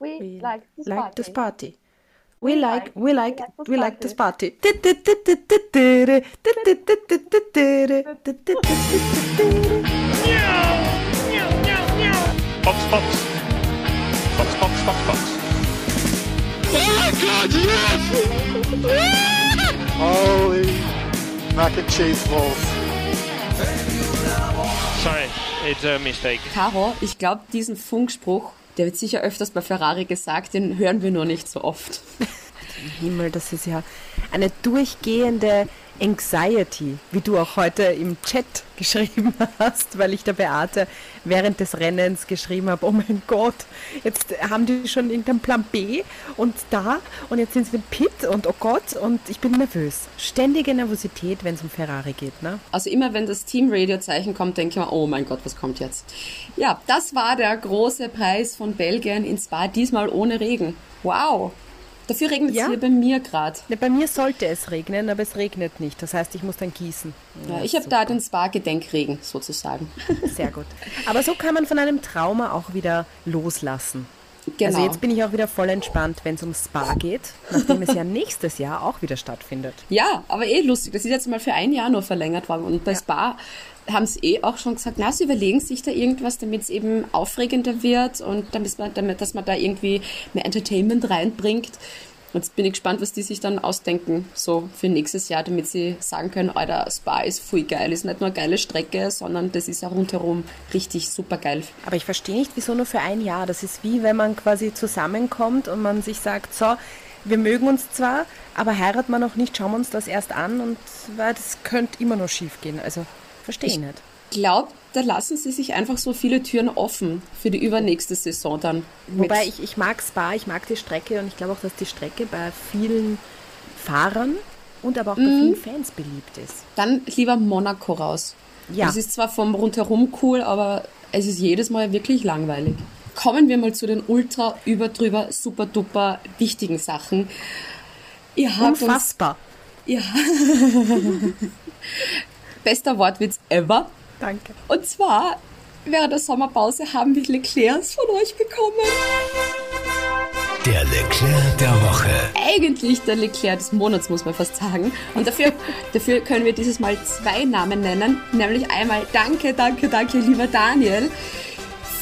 We, We like this like party. this party. We like, we like, we like this party. Miau, Fox, Fox. Fox, Fox, Fox, Fox. Holy mac and cheese balls. Sorry, it's a mistake. Caro, ich glaube, diesen Funkspruch, der wird sicher öfters bei Ferrari gesagt, den hören wir nur nicht so oft. Himmel, das ist ja eine durchgehende Anxiety, wie du auch heute im Chat geschrieben hast, weil ich der Beate während des Rennens geschrieben habe, oh mein Gott, jetzt haben die schon irgendeinen Plan B und da und jetzt sind sie im Pit und oh Gott und ich bin nervös. Ständige Nervosität, wenn es um Ferrari geht, ne? Also immer wenn das Team-Radio-Zeichen kommt, denke ich mir, oh mein Gott, was kommt jetzt? Ja, das war der große Preis von Belgien in Spa, diesmal ohne Regen. Wow. Dafür regnet es Ja. hier bei mir gerade. Ne, Bei mir sollte es regnen, aber es regnet nicht. Das heißt, ich muss dann gießen. Ja, ich habe da den Spa-Gedenkregen sozusagen. Sehr gut. Aber so kann man von einem Trauma auch wieder loslassen. Genau. Also jetzt bin ich auch wieder voll entspannt, wenn es um Spa geht, nachdem es ja nächstes Jahr auch wieder stattfindet. Ja, aber eh lustig. Das ist jetzt mal für ein Jahr nur verlängert worden. Und bei Spa haben sie eh auch schon gesagt, na, sie überlegen sich da irgendwas, damit es eben aufregender wird und damit man, damit, dass man da irgendwie mehr Entertainment reinbringt. Jetzt bin ich gespannt, was die sich dann ausdenken, so für nächstes Jahr, damit sie sagen können, Alter, Spa ist voll geil, ist nicht nur eine geile Strecke, sondern das ist auch rundherum richtig super geil. Aber ich verstehe nicht, wieso nur für ein Jahr. Das ist wie wenn man quasi zusammenkommt und man sich sagt, so, wir mögen uns zwar, aber heiraten wir noch nicht, schauen wir uns das erst an und weil das könnte immer noch schief gehen. Also verstehe ich nicht. Ich glaube, da lassen sie sich einfach so viele Türen offen für die übernächste Saison dann. Wobei ich, ich mag Spa, ich mag die Strecke und ich glaube auch, dass die Strecke bei vielen Fahrern und aber auch bei vielen Fans beliebt ist. Dann lieber Monaco raus. Ja. Das ist zwar vom Rundherum cool, aber es ist jedes Mal wirklich langweilig. Kommen wir mal zu den ultra, überdrüber, super duper wichtigen Sachen. Ihr habt uns, Unfassbar. bester Wortwitz ever. Danke. Und zwar, während der Sommerpause haben wir Leclercs von euch bekommen. Der Leclerc der Woche. eigentlich der Leclerc des Monats, muss man fast sagen. Und dafür, dafür können wir dieses Mal zwei Namen nennen. Nämlich einmal Danke, danke, danke, lieber Daniel,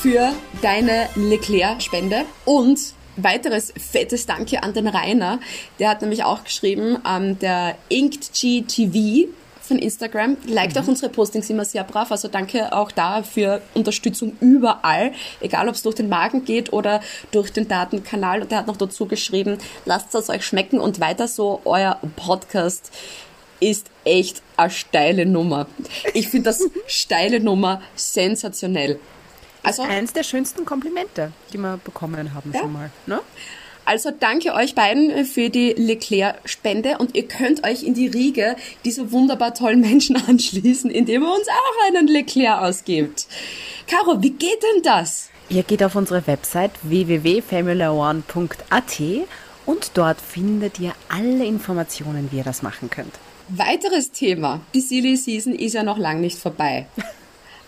für deine Leclerc-Spende. Und weiteres fettes Danke an den Rainer. Der hat nämlich auch geschrieben, ähm, der Inked GTV von Instagram. Liked auch unsere Postings immer sehr brav. Also danke auch da für Unterstützung überall. Egal, ob es durch den Magen geht oder durch den Datenkanal. Und der hat noch dazu geschrieben, lasst es euch schmecken und weiter so. Euer Podcast ist echt eine steile Nummer. Ich finde das steile Nummer sensationell. Also, Eins der schönsten Komplimente, die wir bekommen haben Ja. schon mal. Ne? Also danke euch beiden für die Leclerc-Spende und ihr könnt euch in die Riege dieser wunderbar tollen Menschen anschließen, indem ihr uns auch einen Leclerc ausgibt. Caro, wie geht denn das? Ihr geht auf unsere Website www.formula1.at und dort findet ihr alle Informationen, wie ihr das machen könnt. Weiteres Thema. Die Silly Season ist ja noch lang nicht vorbei.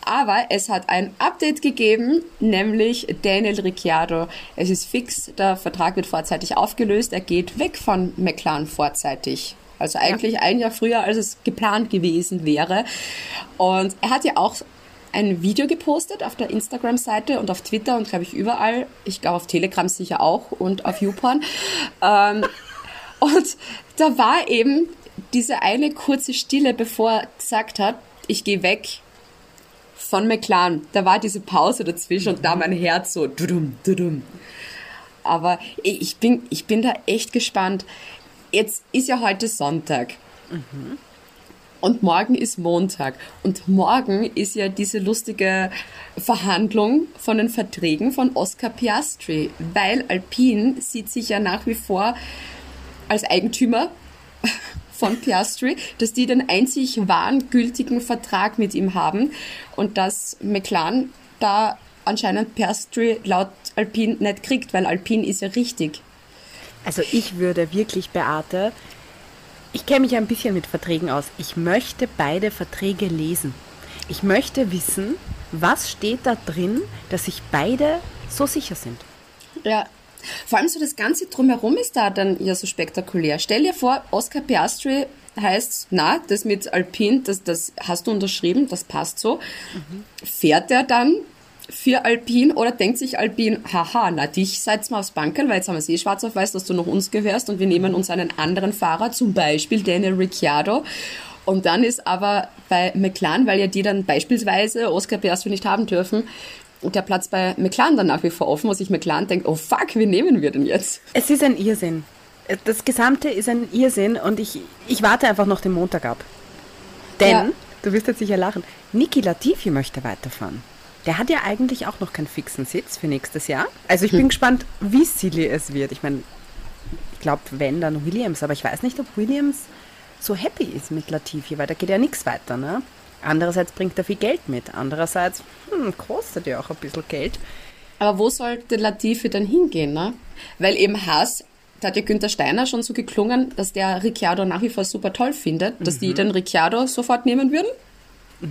Aber es hat ein Update gegeben, nämlich Daniel Ricciardo. Es ist fix, der Vertrag wird vorzeitig aufgelöst. Er geht weg von McLaren vorzeitig. Also eigentlich ein Jahr früher, als es geplant gewesen wäre. Und er hat ja auch ein Video gepostet auf der Instagram-Seite und auf Twitter und glaube ich überall. Ich glaube auf Telegram sicher auch und auf YouPorn. Ähm, und da war eben diese eine kurze Stille, bevor er gesagt hat, ich gehe weg von McLaren. Da war diese Pause dazwischen und da mein Herz so dudum, dudum. Aber ich bin, ich bin da echt gespannt. Jetzt ist ja heute Sonntag. Und morgen ist Montag. Und morgen ist ja diese lustige Verhandlung von den Verträgen von Oscar Piastri. Weil Alpine sieht sich ja nach wie vor als Eigentümer von Piastri, dass die den einzig wahren gültigen Vertrag mit ihm haben und dass McLaren da anscheinend Piastri laut Alpine nicht kriegt, weil Alpine ist ja richtig. Also ich würde wirklich, Beate, ich kenne mich ein bisschen mit Verträgen aus. Ich möchte beide Verträge lesen. Ich möchte wissen, was steht da drin, dass sich beide so sicher sind. Ja, Vor allem so das Ganze drumherum ist da dann ja so spektakulär. Stell dir vor, Oscar Piastri heißt, na, das mit Alpin, das, das hast du unterschrieben, das passt so. Fährt er dann für Alpin oder denkt sich Alpin, haha, na dich seid's mal aufs Bankel, weil jetzt haben wir es eh schwarz auf weiß, dass du noch uns gehörst und wir nehmen uns einen anderen Fahrer, zum Beispiel Daniel Ricciardo. Und dann ist aber bei McLaren, weil ja die dann beispielsweise Oscar Piastri nicht haben dürfen, der Platz bei McLaren dann nach wie vor offen, wo sich McLaren denkt, oh fuck, wie nehmen wir denn jetzt? Es ist ein Irrsinn. Das Gesamte ist ein Irrsinn und ich, ich warte einfach noch den Montag ab. Denn, Ja. du wirst jetzt sicher lachen, Niki Latifi möchte weiterfahren. Der hat ja eigentlich auch noch keinen fixen Sitz für nächstes Jahr. Also ich bin gespannt, wie silly es wird. Ich meine, ich glaube, wenn, dann Williams. Aber ich weiß nicht, ob Williams so happy ist mit Latifi, weil da geht ja nichts weiter. Ne? Andererseits bringt er viel Geld mit. Andererseits hm, kostet ja auch ein bisschen Geld. Aber wo sollte Latifi dann hingehen, ne? Weil eben Haas, da hat ja Günther Steiner schon so geklungen, dass der Ricciardo nach wie vor super toll findet, dass die den Ricciardo sofort nehmen würden.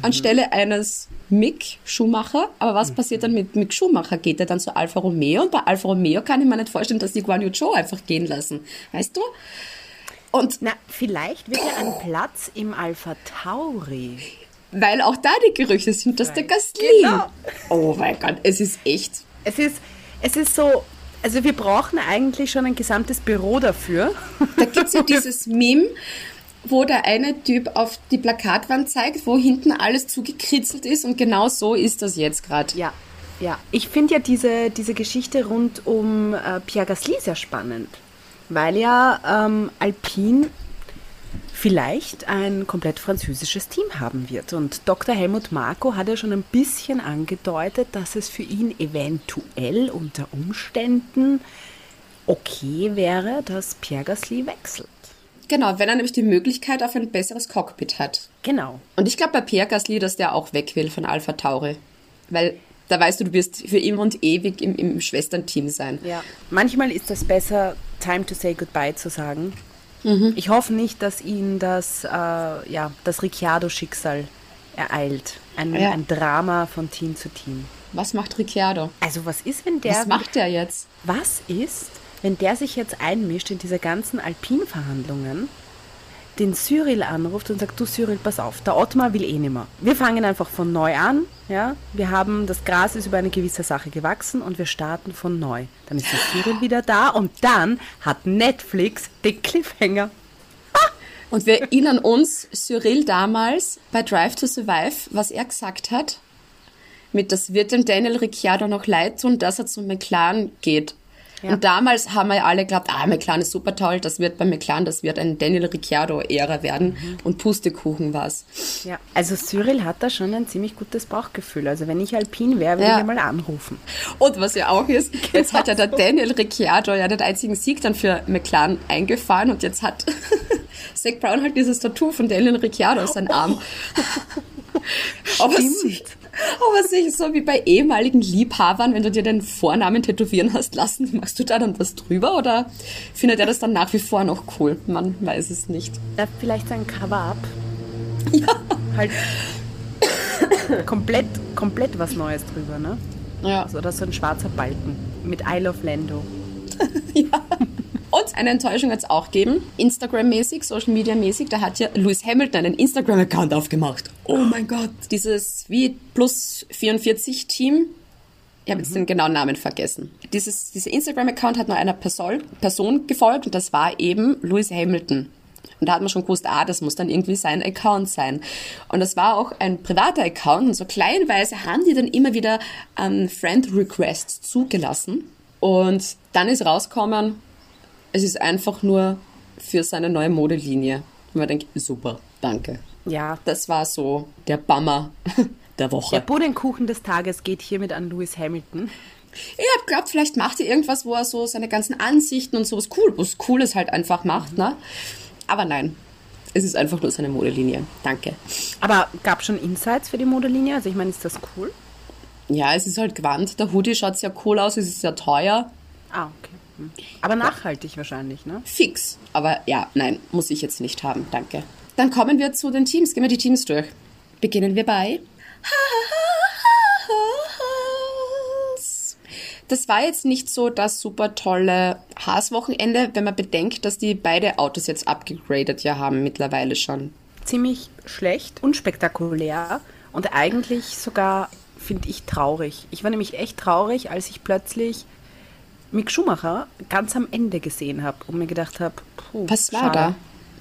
Anstelle eines Mick Schumacher. Aber was passiert dann mit Mick Schumacher? Geht er dann zu Alfa Romeo? Und bei Alfa Romeo kann ich mir nicht vorstellen, dass die Guan Yu Zhou einfach gehen lassen. Weißt du? Und Na, vielleicht wird er einen Platz im Alpha Tauri. Weil auch da die Gerüchte sind, dass der Gasly. Genau. Oh mein Gott, es ist echt. Es ist, es ist so, also wir brauchen eigentlich schon ein gesamtes Büro dafür. Da gibt's ja dieses Meme, wo der eine Typ auf die Plakatwand zeigt, wo hinten alles zugekritzelt ist und genau so ist das jetzt gerade. Ja, ja. Ich finde ja diese, diese Geschichte rund um äh, Pierre Gasly sehr spannend, weil ja ähm, Alpine vielleicht ein komplett französisches Team haben wird. Und Dr. Helmut Marko hat ja schon ein bisschen angedeutet, dass es für ihn eventuell unter Umständen okay wäre, dass Pierre Gasly wechselt. Genau, wenn er nämlich die Möglichkeit auf ein besseres Cockpit hat. Genau. Und ich glaube bei Pierre Gasly, dass der auch weg will von Alpha Tauri. Weil da weißt du, du wirst für immer und ewig im, im Schwesternteam sein. Ja. Manchmal ist es besser, time to say goodbye zu sagen. Ich hoffe nicht, dass ihn das, äh, ja, das Ricciardo-Schicksal ereilt. Ein, Ja. ein Drama von Team zu Team. Was macht Ricciardo? Also was ist, wenn der... Was macht der jetzt? Was ist, wenn der sich jetzt einmischt in diese ganzen Alpin-Verhandlungen, den Cyril anruft und sagt, du Cyril, pass auf, der Ottmar will eh nimmer. Wir fangen einfach von neu an, ja. Wir haben, das Gras ist über eine gewisse Sache gewachsen und wir starten von neu. Dann ist der Cyril wieder da und dann hat Netflix den Cliffhanger. Und wir erinnern uns, Cyril damals bei Drive to Survive, was er gesagt hat, mit das wird dem Daniel Ricciardo noch leid tun, dass er zum McLaren geht. Ja. Und damals haben wir ja alle geglaubt, ah, McLaren ist super toll, das wird bei McLaren, das wird ein Daniel Ricciardo-Ära werden. Und Pustekuchen war's. Ja. Also Cyril hat da schon ein ziemlich gutes Bauchgefühl. Also wenn ich Alpin wäre, würde Ja. ich mal anrufen. Und was ja auch ist, jetzt hat ja der Daniel Ricciardo ja den einzigen Sieg dann für McLaren eingefahren und jetzt hat Zach Brown halt dieses Tattoo von Daniel Ricciardo auf seinem Arm. Aber sich, aber sich so wie bei ehemaligen Liebhabern, wenn du dir den Vornamen tätowieren hast lassen, machst du da dann was drüber oder findet er das dann nach wie vor noch cool? Man weiß es nicht. Da vielleicht ein Cover-up. Ja. Halt komplett, komplett was Neues drüber, ne? Ja. Also, oder so ein schwarzer Balken mit I Love Lando. Und eine Enttäuschung hat es auch gegeben, Instagram-mäßig, Social-Media-mäßig, da hat ja Lewis Hamilton einen Instagram-Account aufgemacht. Oh mein Gott. Dieses wie plus 44 Team, ich habe jetzt den genauen Namen vergessen. Dieses, dieser Instagram-Account hat nur einer Person, Person gefolgt und das war eben Lewis Hamilton. Und da hat man schon gewusst, ah, das muss dann irgendwie sein Account sein. Und das war auch ein privater Account und so kleinweise haben die dann immer wieder ähm, Friend-Requests zugelassen. Und dann ist rausgekommen, es ist einfach nur für seine neue Modelinie. Und man denkt, super, danke. Ja, Das war so der Bummer der der Woche. Puddingkuchen des Tages geht hiermit an Lewis Hamilton. Ich hab glaubt, vielleicht macht er irgendwas, wo er so seine ganzen Ansichten und sowas cool, was Cooles halt einfach macht, ne? Aber nein, es ist einfach nur seine Modelinie. Danke. Aber gab schon Insights für die Modelinie? Also ich meine, ist das cool? Ja, es ist halt Gewand. Der Hoodie schaut sehr cool aus, es ist sehr teuer. Ah, okay. Aber nachhaltig wahrscheinlich, ne? Fix. Aber ja, nein, muss ich jetzt nicht haben. Danke. Dann kommen wir zu den Teams. Gehen wir die Teams durch. Beginnen wir bei das war jetzt nicht so das super tolle Haas-Wochenende, wenn man bedenkt, dass die beide Autos jetzt abgegradet ja haben mittlerweile schon. Ziemlich schlecht, unspektakulär und eigentlich sogar, finde ich, traurig. Ich war nämlich echt traurig, als ich plötzlich Mick Schumacher ganz am Ende gesehen habe und mir gedacht habe, Was war da?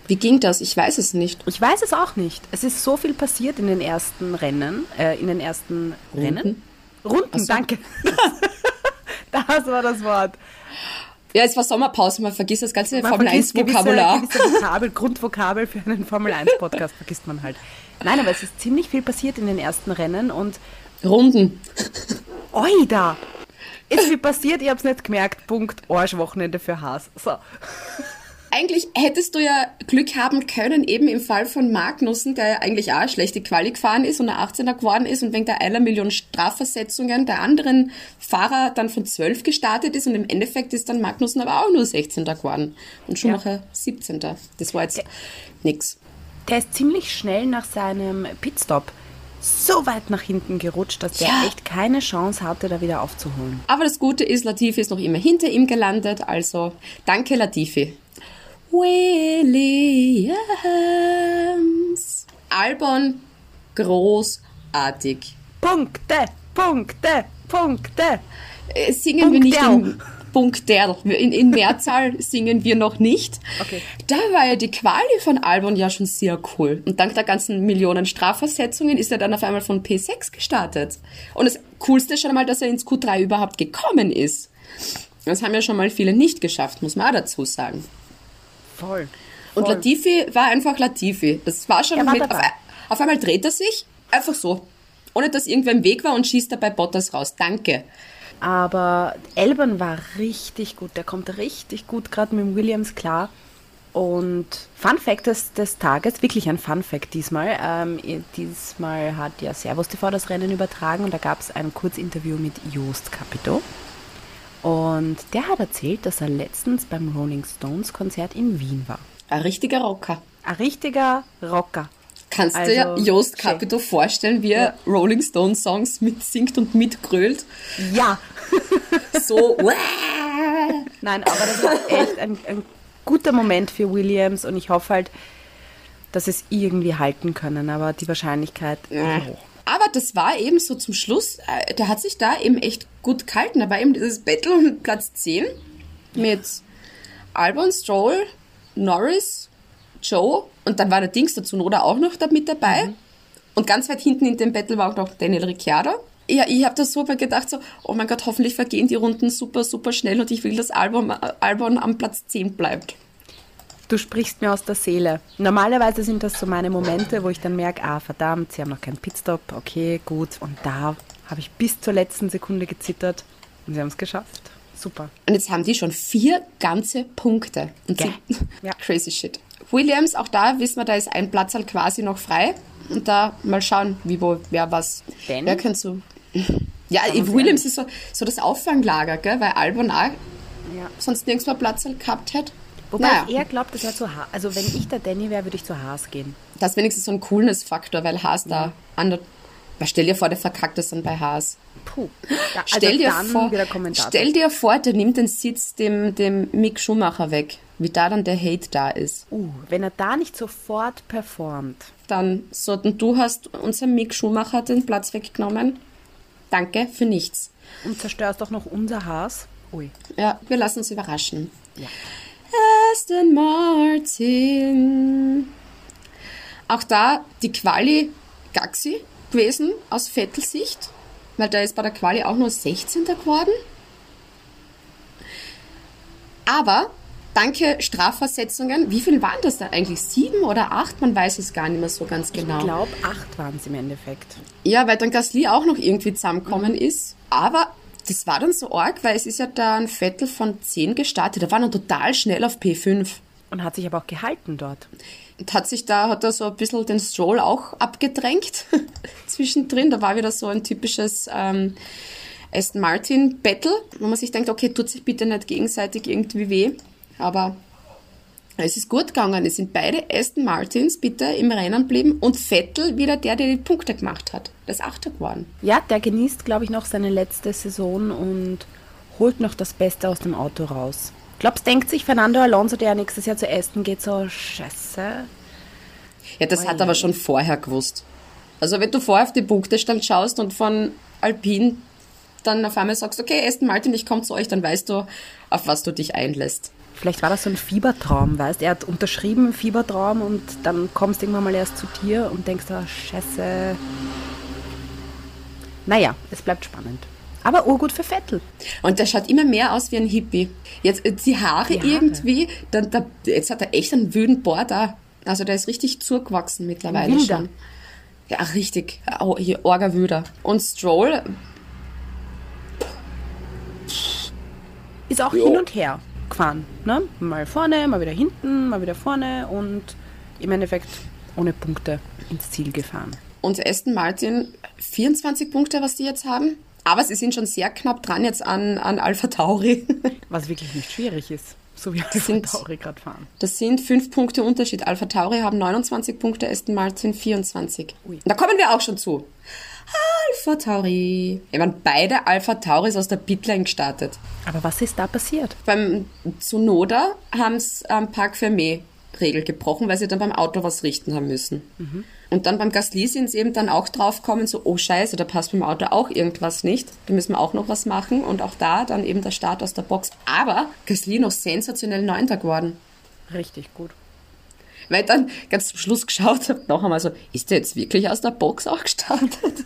Wie ging das? Ich weiß es nicht. Ich weiß es auch nicht. Es ist so viel passiert in den ersten Rennen, äh, in den ersten Rennen. Runden, so. danke. das war das Wort. Ja, es war Sommerpause, man vergisst das ganze Man Formel 1 vergisst Vokabular. Gewisse, gewisse Vokabel, Grundvokabel für einen Formel 1 Podcast vergisst man halt. Nein, aber es ist ziemlich viel passiert in den ersten Rennen und Runden. oi da! Ist viel passiert, ich hab's nicht gemerkt. Punkt. Arschwochenende für Haas. So. Eigentlich hättest du ja Glück haben können, eben im Fall von Magnussen, der ja eigentlich auch eine schlechte Quali gefahren ist und ein 18er geworden ist und wegen der einer Million Strafversetzungen der anderen Fahrer dann von 12 gestartet ist und im Endeffekt ist dann Magnussen aber auch nur 16. geworden und Schumacher 17. Das war jetzt nix. Der ist ziemlich schnell nach seinem Pitstop so weit nach hinten gerutscht, dass der Ja. echt keine Chance hatte, da wieder aufzuholen. Aber das Gute ist, Latifi ist noch immer hinter ihm gelandet, also danke Latifi. Williams. Albon, großartig. Punkte, Punkte, Punkte. Äh, Singen wir nicht Punkterl. Punkterl. In, in Mehrzahl singen wir noch nicht. Okay. Da war ja die Quali von Albon ja schon sehr cool. Und dank der ganzen Millionen Strafversetzungen ist er dann auf einmal von P6 gestartet. Und das Coolste ist schon einmal, dass er ins Q3 überhaupt gekommen ist. Das haben ja schon mal viele nicht geschafft, muss man auch dazu sagen. Voll. Und Voll. Latifi war einfach Latifi. Das war schon war mit, auf, auf einmal dreht er sich, einfach so. Ohne dass irgendwer im Weg war und schießt dabei Bottas raus. Danke. Aber Elban war richtig gut. Der kommt richtig gut gerade mit Williams klar. Und Fun Fact des, des Tages, wirklich ein Fun Fact diesmal. Ähm, diesmal hat ja Servus TV das Rennen übertragen und da gab es ein Kurzinterview mit Joost Capito. Und der hat erzählt, dass er letztens beim Rolling Stones Konzert in Wien war. Ein richtiger Rocker. Ein richtiger Rocker. Kannst Also, du dir Joost. Capito vorstellen, wie er Rolling Stone Songs mitsingt und mitgrölt? Ja, So, Nein, aber das war echt ein, ein guter Moment für Williams und ich hoffe halt, dass es irgendwie halten können, aber die Wahrscheinlichkeit ist hoch. Aber das war eben so zum Schluss, äh, der hat sich da eben echt gut gehalten. Da war eben dieses Battle um Platz 10 mit Albon, Stroll, Norris, Joe und dann war der Dings dazu oder auch noch da mit dabei. Und ganz weit hinten in dem Battle war auch noch Daniel Ricciardo. Ja, ich habe da super gedacht, so, oh mein Gott, hoffentlich vergehen die Runden super, super schnell und ich will, dass Albon, Albon am Platz 10 bleibt. Du sprichst mir aus der Seele. Normalerweise sind das so meine Momente, wo ich dann merke, ah verdammt, sie haben noch keinen Pitstop, okay, gut. Und da habe ich bis zur letzten Sekunde gezittert und sie haben es geschafft. Super. Und jetzt haben die schon vier ganze Punkte. Und sie, Ja. Crazy shit. Williams, auch da wissen wir, da ist ein Platz halt quasi noch frei. Und da mal schauen, wie, wo, wer was. Denn? Wer könnte so. Ja, Williams ist so, so das Auffanglager, gell? weil Albon auch Ja. sonst nirgends mehr Platz halt gehabt hätte. Wobei Naja. ich eher glaube, das wäre zu Haas. Also wenn ich der Danny wäre, würde ich zu Haas gehen. Das ist wenigstens so ein Coolness-Faktor, weil Haas da an der. Weil stell dir vor, der verkackt das dann bei Haas. Puh. Ja, also Stell dir dann vor, stell dir vor, der nimmt den Sitz dem, dem Mick Schumacher weg. Wie da dann der Hate da ist. uh, wenn er da nicht sofort performt. Dann so, und du hast unserem Mick Schumacher den Platz weggenommen. Danke für nichts. Und zerstörst doch noch unser Haas. Ui. Ja, wir lassen uns überraschen. Ja. Aston Martin. Auch da die Quali Gaxi gewesen aus Vettel-Sicht, weil der ist bei der Quali auch nur 16. geworden. Aber danke Strafversetzungen, wie viel waren das da eigentlich? Sieben oder acht? Man weiß es gar nicht mehr so ganz genau. Ich glaube, acht waren es im Endeffekt. Ja, weil dann Gasly auch noch irgendwie zusammengekommen ist. Aber das war dann so arg, weil es ist ja da ein Vettel von 10 gestartet. Der war dann total schnell auf P5. Und hat sich aber auch gehalten dort. Und hat sich da, hat er so ein bisschen den Stroll auch abgedrängt zwischendrin. Da war wieder so ein typisches ähm, Aston Martin Battle, wo man sich denkt, okay, tut sich bitte nicht gegenseitig irgendwie weh. Aber es ist gut gegangen. Es sind beide Aston Martins bitte im Rennen geblieben und Vettel wieder der, der die Punkte gemacht hat. Das Achter geworden. Ja, der genießt, glaube ich, noch seine letzte Saison und holt noch das Beste aus dem Auto raus. Glaubst, denkt sich Fernando Alonso, der nächstes Jahr zu Aston geht, so scheiße? Ja, das hat er aber schon vorher gewusst. Also wenn du vorher auf die Punktestand schaust und von Alpine dann auf einmal sagst, okay, Aston Martin, ich komme zu euch, dann weißt du, auf was du dich einlässt. Vielleicht war das so ein Fiebertraum, weißt Er hat unterschrieben, Fiebertraum, und dann kommst du irgendwann mal erst zu dir und denkst, oh, scheiße. Naja, es bleibt spannend. Aber urgut für Vettel. Und der schaut immer mehr aus wie ein Hippie. Jetzt äh, die Haare, Die Haare. irgendwie, dann, da, jetzt hat er echt einen wüden da. Also der ist richtig zugewachsen mittlerweile Wilder. schon. Ja, richtig. Oh, hier, Orga-Wüder. Und Stroll, Ist auch hin und her gefahren. Ne? Mal vorne, mal wieder hinten, mal wieder vorne und im Endeffekt ohne Punkte ins Ziel gefahren. und Aston Martin 24 Punkte, was die jetzt haben. Aber sie sind schon sehr knapp dran jetzt an, an Alpha Tauri. Was wirklich nicht schwierig ist. So wie Alpha sind- Tauri gerade fahren. Das sind fünf Punkte Unterschied. Alpha Tauri haben 29 Punkte, Aston Martin 24. Da kommen wir auch schon zu. Alpha Tauri. Ich meine, beide Alpha Tauris aus der Pitlane gestartet. Aber was ist da passiert? Beim Tsunoda haben sie am Park Fermé Regel gebrochen, weil sie dann beim Auto was richten haben müssen. Und dann beim Gasly sind sie eben dann auch draufgekommen, so, oh scheiße, da passt beim Auto auch irgendwas nicht. Da müssen wir auch noch was machen. Und auch da dann eben der Start aus der Box. Aber Gasly noch sensationell Neunter geworden. Richtig gut. Weil ich dann ganz zum Schluss geschaut habe, noch einmal so, ist der jetzt wirklich aus der Box auch gestartet?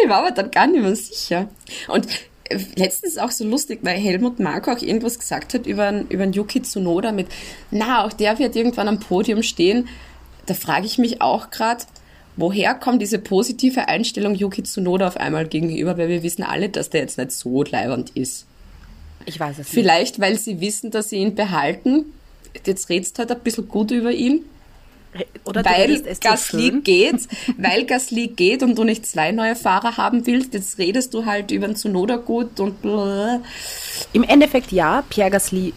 ich war aber dann gar nicht mehr sicher. Und äh, letztens auch so lustig, weil Helmut Marko auch irgendwas gesagt hat über, über einen Yuki Tsunoda mit, na, auch der wird irgendwann am Podium stehen. Da frage ich mich auch gerade, woher kommt diese positive Einstellung Yuki Tsunoda auf einmal gegenüber, weil wir wissen alle, dass der jetzt nicht so leibernd ist. Ich weiß es nicht. Vielleicht, weil sie wissen, dass sie ihn behalten. Jetzt redst halt ein bisschen gut über ihn Oder du weil es so Gasly schön. geht, weil Gasly geht und du nicht zwei neue Fahrer haben willst, jetzt redest du halt über den Tsunoda gut und blablabla. Im Endeffekt ja, Pierre Gasly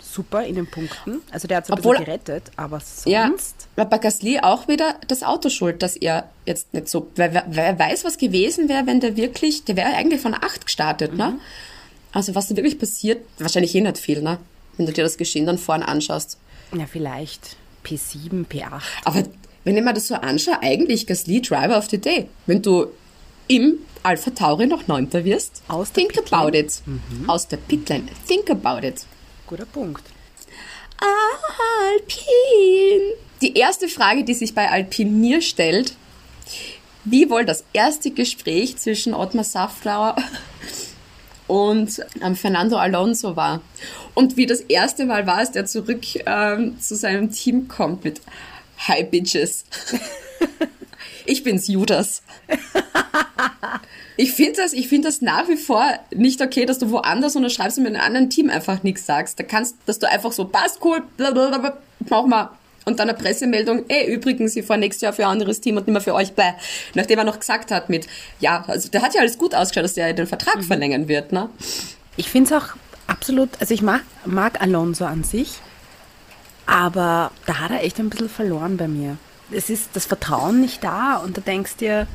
super in den Punkten. Also der hat so ein Obwohl- bisschen gerettet, aber sonst... Ja, aber bei Gasly auch wieder das Auto schuld, dass er jetzt nicht so, wer, wer weiß, was gewesen wäre, wenn der wirklich, der wäre eigentlich von acht gestartet, ne? Also was da wirklich passiert, wahrscheinlich eh nicht viel, ne? Wenn du dir das Geschehen dann vorne anschaust. Ja, vielleicht P7, P8. Aber wenn ich mir das so anschaue, eigentlich Gasly Driver of the Day. Wenn du im Alpha Tauri noch Neunter wirst, Aus der think about it. Aus der Pitlane. Think about it. Guter Punkt. Alpine. Die erste Frage, die sich bei Alpine mir stellt, wie wohl das erste Gespräch zwischen Ottmar Safnauer und ähm, Fernando Alonso war. Und wie das erste Mal war, als der zurück ähm, zu seinem Team kommt mit Hi Bitches. ich bin's Judas. Ich finde das, ich finde das nach wie vor nicht okay, dass du woanders unterschreibst und mit einem anderen Team einfach nichts sagst. Da kannst, dass du einfach so, passt cool, blablabla, mach mal. Und dann eine Pressemeldung, ey, übrigens, ich fahre nächstes Jahr für ein anderes Team und nicht mehr für euch, bäh. Nachdem er noch gesagt hat mit, ja, also der hat ja alles gut ausgeschaut, dass der den Vertrag verlängern wird, ne? Ich finde es auch absolut, also ich mag, mag Alonso an sich, aber da hat er echt ein bisschen verloren bei mir. Es ist das Vertrauen nicht da und du denkst dir,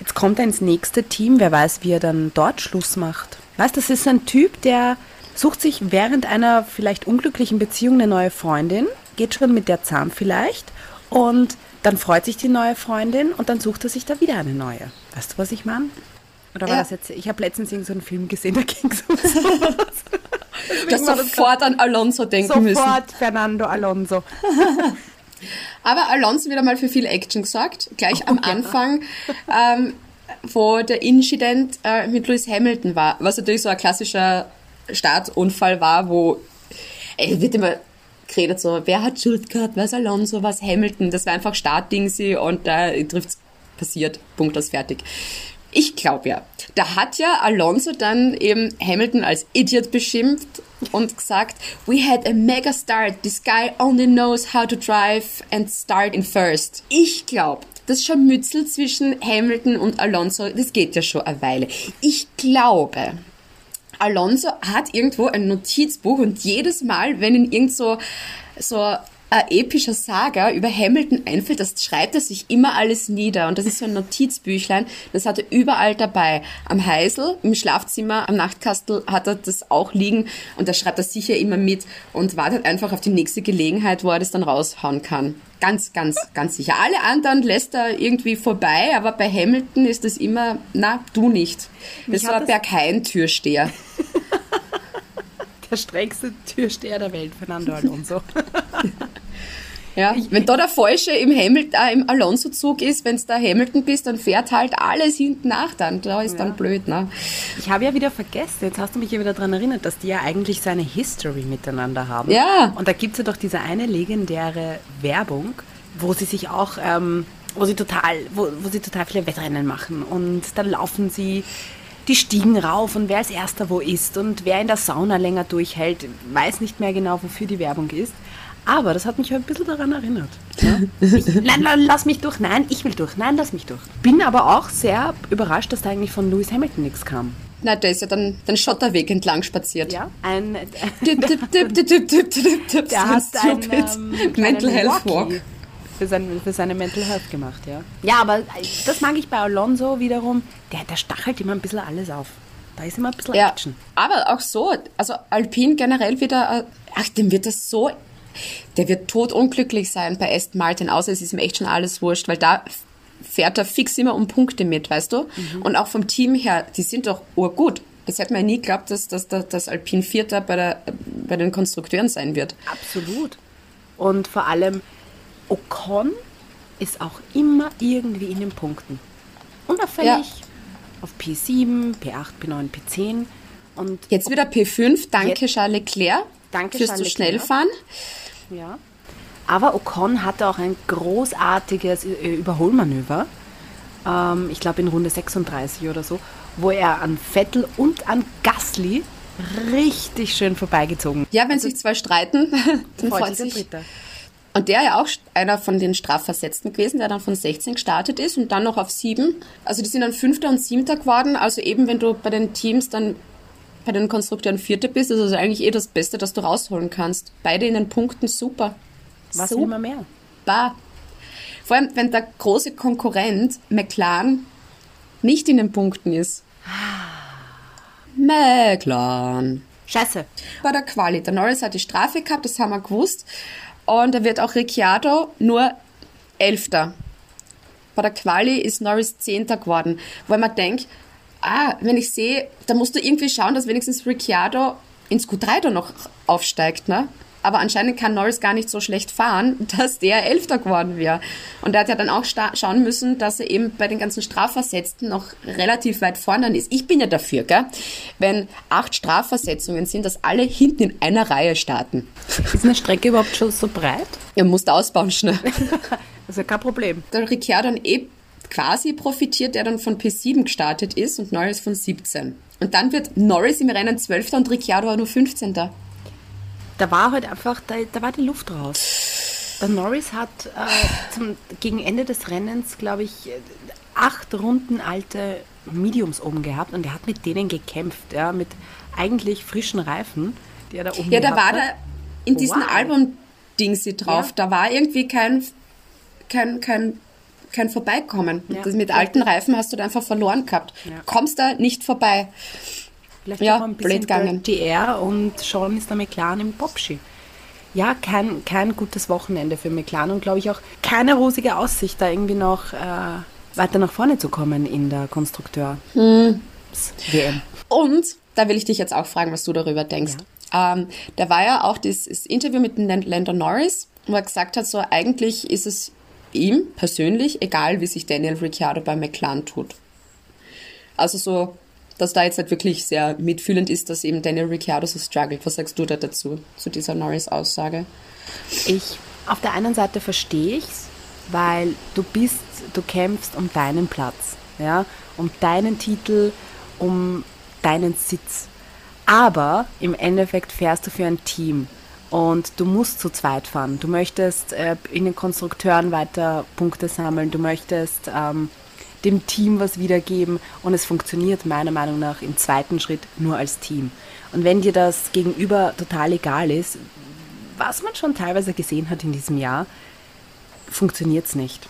jetzt kommt er ins nächste Team, wer weiß, wie er dann dort Schluss macht. Weißt, das ist ein Typ, der sucht sich während einer vielleicht unglücklichen Beziehung eine neue Freundin, geht schon mit der zahm vielleicht und dann freut sich die neue Freundin und dann sucht er sich da wieder eine neue. Weißt du, was ich meine? Oder war Ja. das jetzt? Ich habe letztens irgendeinen so einen Film gesehen, da ging es um sowas. Du hast sofort an Alonso denken Sofort müssen. Fernando Alonso. Aber Alonso wieder mal für viel Action gesorgt. Gleich am Anfang, ähm, wo der Incident äh, mit Lewis Hamilton war, was natürlich so ein klassischer Startunfall war, wo ey, wird immer geredet so, wer hat Schuld gehabt, was Alonso, was Hamilton, das war einfach Startding sie und da trifft's passiert, Punkt aus fertig. Ich glaube ja. Da hat ja Alonso dann eben Hamilton als Idiot beschimpft und gesagt, we had a mega start. This guy only knows how to drive and start in first. Ich glaube, das Scharmützel zwischen Hamilton und Alonso, das geht ja schon eine Weile. Ich glaube, Alonso hat irgendwo ein Notizbuch und jedes Mal, wenn ihn irgend so, so ein epischer Saga über Hamilton einfällt, das schreibt er sich immer alles nieder. Und das ist so ein Notizbüchlein, das hat er überall dabei. Am Heisel, im Schlafzimmer, am Nachtkastel hat er das auch liegen und da schreibt er sicher immer mit und wartet einfach auf die nächste Gelegenheit, wo er das dann raushauen kann. Ganz, ganz, ganz sicher. Alle anderen lässt er irgendwie vorbei, aber bei Hamilton ist das immer, na, du nicht. Das ein Berghain-Türsteher. Der strengste Türsteher der Welt, Fernando Alonso. Ja, wenn da der Falsche im Hamilton, äh, im Alonso-Zug ist, wenn es da Hamilton bist, dann fährt halt alles hinten nach dann. Da ist dann blöd, ne? Ich habe ja wieder vergessen, jetzt hast du mich ja wieder daran erinnert, dass die ja eigentlich so eine History miteinander haben. Ja. Und da gibt es ja doch diese eine legendäre Werbung, wo sie sich auch, ähm, wo sie total, wo, wo sie total viele Wettrennen machen. Und dann laufen sie die Stiegen rauf und wer als erster wo ist und wer in der Sauna länger durchhält, weiß nicht mehr genau, wofür die Werbung ist. Aber das hat mich ein bisschen daran erinnert. Ja? Ich, nein, nein, lass mich durch. Nein, ich will durch. Nein, lass mich durch. Bin aber auch sehr überrascht, dass da eigentlich von Lewis Hamilton nichts kam. Na, der ist ja dann den Schotterweg entlang spaziert. Ja, ein, Dip, dip, dip, dip, dip, dip, dip, dip. der hat einen ähm, Mental Health Walk. Für, sein, für seine Mental Health gemacht, ja. Ja, aber das mag ich bei Alonso wiederum. Der, der stachelt immer ein bisschen alles auf. Da ist immer ein bisschen Ja, Action. aber auch so, also Alpine generell wieder, äh, ach, dem wird das so, der wird totunglücklich sein bei Aston Martin, außer es ist ihm echt schon alles wurscht, weil da fährt er fix immer um Punkte mit, weißt du? Und auch vom Team her, die sind doch urgut. Das hätte man ja nie geglaubt, dass, dass, dass, dass Alpine Vierter bei, der, bei den Konstrukteuren sein wird. Absolut. Und vor allem Ocon ist auch immer irgendwie in den Punkten. Unauffällig auf P7, P8, P9, P10. Und Jetzt wieder P5, danke Charles Leclerc Danke, fürs zu schnell fahren. Ja. Aber Ocon hatte auch ein großartiges äh, Überholmanöver. Ähm, ich glaube in Runde 36 oder so, wo er an Vettel und an Gasly richtig schön vorbeigezogen Ja, wenn sich zwei streiten, dann freut sich der Dritte. Und der ja auch einer von den Strafversetzten gewesen, der dann von 16 gestartet ist und dann noch auf 7. Also die sind dann Fünfter und Siebter geworden. Also eben, wenn du bei den Teams dann bei den Konstrukteuren Vierter bist, ist also eigentlich eh das Beste, das du rausholen kannst. Beide in den Punkten super. Was super. man mehr? Vor allem, wenn der große Konkurrent McLaren nicht in den Punkten ist. McLaren. Scheiße. bei der Quali. Der Norris hat die Strafe gehabt, das haben wir gewusst. Und da wird auch Ricciardo nur Elfter. Bei der Quali ist Norris Zehnter geworden. Weil man denkt, ah, wenn ich sehe, da musst du irgendwie schauen, dass wenigstens Ricciardo ins Q3 da noch aufsteigt, ne? Aber anscheinend kann Norris gar nicht so schlecht fahren, dass der Elfter geworden wäre. Und er hat ja dann auch schauen müssen, dass er eben bei den ganzen Strafversetzten noch relativ weit vorne ist. Ich bin ja dafür, gell? Wenn acht Strafversetzungen sind, dass alle hinten in einer Reihe starten. Ist eine Strecke überhaupt schon so breit? Ihr musst ausbauen schnell. Das ist ja kein Problem. Der Ricciardo dann eh quasi profitiert, der dann von P7 gestartet ist und Norris von 17. Und dann wird Norris im Rennen 12. und Ricciardo nur 15. Da war halt einfach, da, da war die Luft raus. Der Norris hat äh, zum, gegen Ende des Rennens, glaube ich, äh, acht Runden alte Mediums oben gehabt und er hat mit denen gekämpft, ja, mit eigentlich frischen Reifen, die er da oben Ja, da war da in diesem Wow. Album-Dingsi drauf, Ja. da war irgendwie kein, kein, kein, kein Vorbeikommen. Ja. Das mit alten Reifen hast du da einfach verloren gehabt. Ja. Kommst da nicht vorbei. Vielleicht Ja, auch ein blöd bisschen Air und Sean ist der McLaren im Popski. Ja, kein, kein gutes Wochenende für McLaren und glaube ich auch keine rosige Aussicht, da irgendwie noch äh, weiter nach vorne zu kommen in der Konstrukteur-WM. Und da will ich dich jetzt auch fragen, was du darüber denkst. Ähm, da war ja auch dieses Interview mit dem Landon Norris, wo er gesagt hat, so eigentlich ist es ihm persönlich egal, wie sich Daniel Ricciardo bei McLaren tut. Also so, dass da jetzt halt wirklich sehr mitfühlend ist, dass eben Daniel Ricciardo so struggelt. Was sagst du da dazu, zu dieser Norris-Aussage? Ich, auf der einen Seite verstehe ich's, weil du bist, du kämpfst um deinen Platz, ja, um deinen Titel, um deinen Sitz. Aber im Endeffekt fährst du für ein Team und du musst zu zweit fahren. Du möchtest äh, in den Konstrukteuren weiter Punkte sammeln, du möchtest ähm, dem Team was wiedergeben und es funktioniert meiner Meinung nach im zweiten Schritt nur als Team. Und wenn dir das gegenüber total egal ist, was man schon teilweise gesehen hat in diesem Jahr, funktioniert es nicht.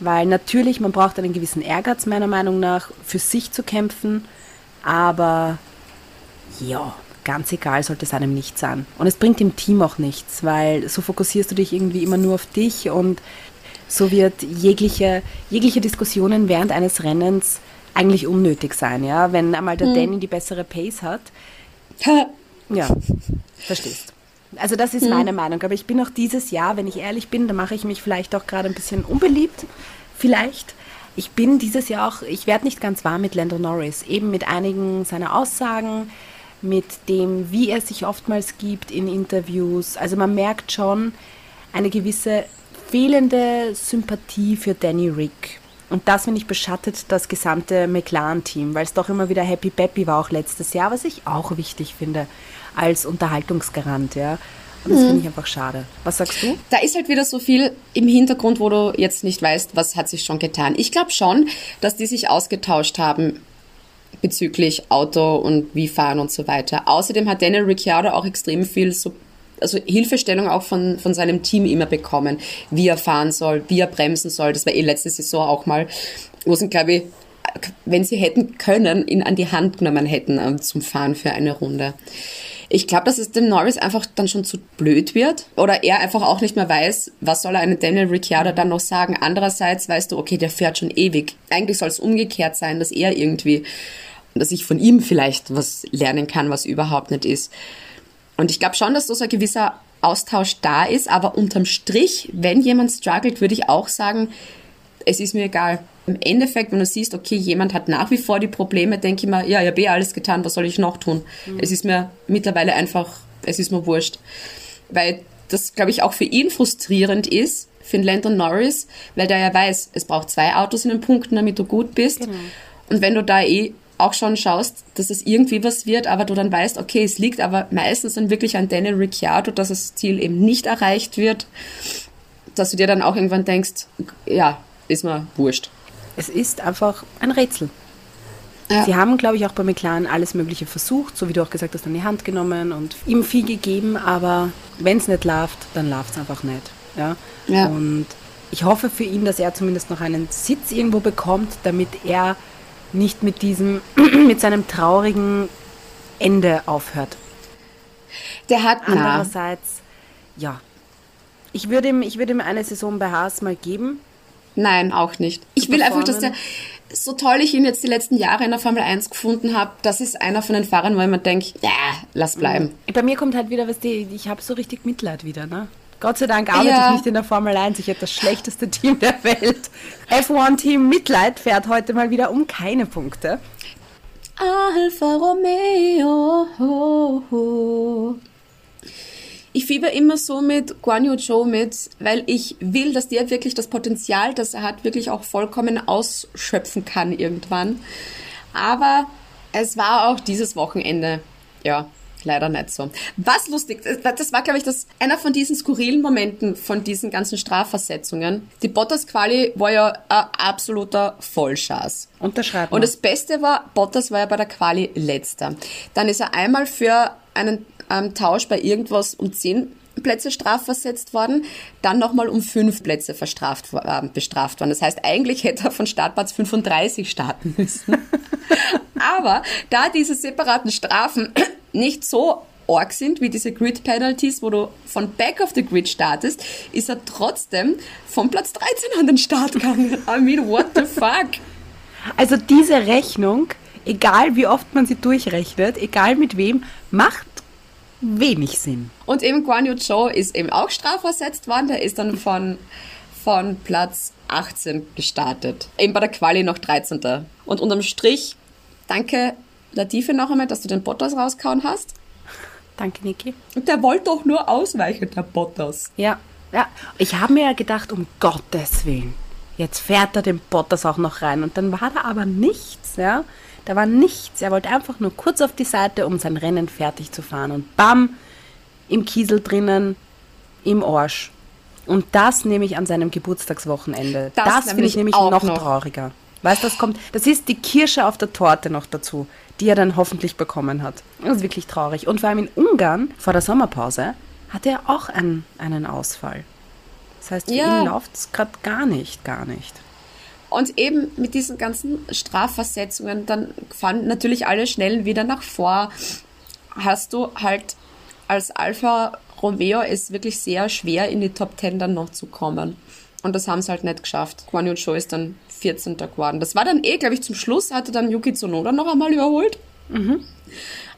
Weil natürlich, man braucht einen gewissen Ehrgeiz, meiner Meinung nach, für sich zu kämpfen, aber ja, ganz egal sollte es einem nicht sein. Und es bringt dem Team auch nichts, weil so fokussierst du dich irgendwie immer nur auf dich und so wird jegliche, jegliche Diskussionen während eines Rennens eigentlich unnötig sein, ja. Wenn einmal der Danny die bessere Pace hat, ja, verstehst. Also das ist meine Meinung. Aber ich bin auch dieses Jahr, wenn ich ehrlich bin, da mache ich mich vielleicht auch gerade ein bisschen unbeliebt. Vielleicht. Ich bin dieses Jahr auch, ich werde nicht ganz warm mit Lando Norris. Eben mit einigen seiner Aussagen, mit dem, wie er sich oftmals gibt in Interviews. Also man merkt schon eine gewisse fehlende Sympathie für Danny Rick. Und das, finde ich, beschattet das gesamte McLaren-Team, weil es doch immer wieder Happy Peppy war, auch letztes Jahr, was ich auch wichtig finde als Unterhaltungsgarant, ja. Und das finde ich einfach schade. Was sagst du? Da ist halt wieder so viel im Hintergrund, wo du jetzt nicht weißt, was hat sich schon getan. Ich glaube schon, dass die sich ausgetauscht haben bezüglich Auto und wie fahren und so weiter. Außerdem hat Daniel Ricciardo auch extrem viel so also Hilfestellung auch von, von seinem Team immer bekommen, wie er fahren soll, wie er bremsen soll. Das war eh letzte Saison auch mal, wo sie, glaube ich, wenn sie hätten können, ihn an die Hand genommen hätten ähm, zum Fahren für eine Runde. Ich glaube, dass es dem Norris einfach dann schon zu blöd wird oder er einfach auch nicht mehr weiß, was soll er einem Daniel Ricciardo dann noch sagen. Andererseits weißt du, okay, der fährt schon ewig. Eigentlich soll es umgekehrt sein, dass er irgendwie, dass ich von ihm vielleicht was lernen kann, was überhaupt nicht ist. Und ich glaube schon, dass so ein gewisser Austausch da ist, aber unterm Strich, wenn jemand struggelt, würde ich auch sagen, es ist mir egal. Im Endeffekt, wenn du siehst, okay, jemand hat nach wie vor die Probleme, denke ich mir, ja, ich habe eh alles getan, was soll ich noch tun? Mhm. Es ist mir mittlerweile einfach, es ist mir wurscht. Weil das, glaube ich, auch für ihn frustrierend ist, für den Landon Norris, weil der ja weiß, es braucht zwei Autos in den Punkten, damit du gut bist. Genau. Und wenn du da eh auch schon schaust, dass es irgendwie was wird, aber du dann weißt, okay, es liegt aber meistens dann wirklich an Daniel Ricciardo, dass das Ziel eben nicht erreicht wird, dass du dir dann auch irgendwann denkst, ja, ist mir wurscht. Es ist einfach ein Rätsel. Ja. Sie haben, glaube ich, auch bei McLaren alles Mögliche versucht, so wie du auch gesagt hast, an die Hand genommen und ihm viel gegeben, aber wenn es nicht läuft, dann läuft es einfach nicht. Ja? ja? Und ich hoffe für ihn, dass er zumindest noch einen Sitz irgendwo bekommt, damit er nicht mit diesem, mit seinem traurigen Ende aufhört. Der hat andererseits, ja, ich würde ihm, ich würde ihm eine Saison bei Haas mal geben. Nein, auch nicht. Ich will einfach, dass der, so toll ich ihn jetzt die letzten Jahre in der Formel 1 gefunden habe, das ist einer von den Fahrern, wo ich mir denke, ja, lass bleiben. Bei mir kommt halt wieder, was die, ich habe so richtig Mitleid wieder, ne? Gott sei Dank arbeite ja. ich nicht in der Formel 1. Ich hätte das schlechteste Team der Welt. F1-Team Mitleid fährt heute mal wieder um keine Punkte. Alfa Romeo. Ich fieber immer so mit Guan Yu Zhou mit, weil ich will, dass der wirklich das Potenzial, das er hat, wirklich auch vollkommen ausschöpfen kann irgendwann. Aber es war auch dieses Wochenende, ja, leider nicht so. Was lustig, das war, glaube ich, das, einer von diesen skurrilen Momenten von diesen ganzen Strafversetzungen. Die Bottas-Quali war ja ein absoluter Vollschaß. Unterschreiben. Und das Beste war, Bottas war ja bei der Quali letzter. Dann ist er einmal für einen ähm, Tausch bei irgendwas um 10 Plätze strafversetzt worden, dann nochmal um fünf Plätze verstraft, äh, bestraft worden. Das heißt, eigentlich hätte er von Startplatz 35 starten müssen. Aber da diese separaten Strafen nicht so arg sind wie diese Grid Penalties, wo du von Back of the Grid startest, ist er trotzdem von Platz 13 an den Start gegangen. I mean, what the fuck? Also diese Rechnung, egal wie oft man sie durchrechnet, egal mit wem, macht wenig Sinn. Und eben Guan Yu Zhou ist eben auch strafversetzt worden. Der ist dann von, von Platz 18 gestartet. Eben bei der Quali noch 13. Und unterm Strich, danke Latife noch einmal, dass du den Bottas rauskauen hast. Danke, Niki. Und der wollte doch nur ausweichen, der Bottas. Ja, ja. Ich habe mir ja gedacht, um Gottes Willen, jetzt fährt er den Bottas auch noch rein. Und dann war da aber nichts, ja. Da war nichts. Er wollte einfach nur kurz auf die Seite, um sein Rennen fertig zu fahren. Und bam, im Kiesel drinnen, im Arsch. Und das nehme ich an seinem Geburtstagswochenende. Das, das finde ich nämlich noch, noch trauriger. Weißt du, das kommt, das ist die Kirsche auf der Torte noch dazu, die er dann hoffentlich bekommen hat. Das ist wirklich traurig. Und vor allem in Ungarn vor der Sommerpause hatte er auch einen, einen Ausfall. Das heißt, für Ja. ihn läuft es gerade gar nicht, gar nicht. Und eben mit diesen ganzen Strafversetzungen, dann fahren natürlich alle schnell wieder nach vor. Hast du halt als Alfa Romeo es wirklich sehr schwer, in die Top Ten dann noch zu kommen. Und das haben sie halt nicht geschafft. Guan Yu Zhou ist dann 14. geworden. Das war dann eh, glaube ich, zum Schluss hatte dann Yuki Tsunoda noch einmal überholt.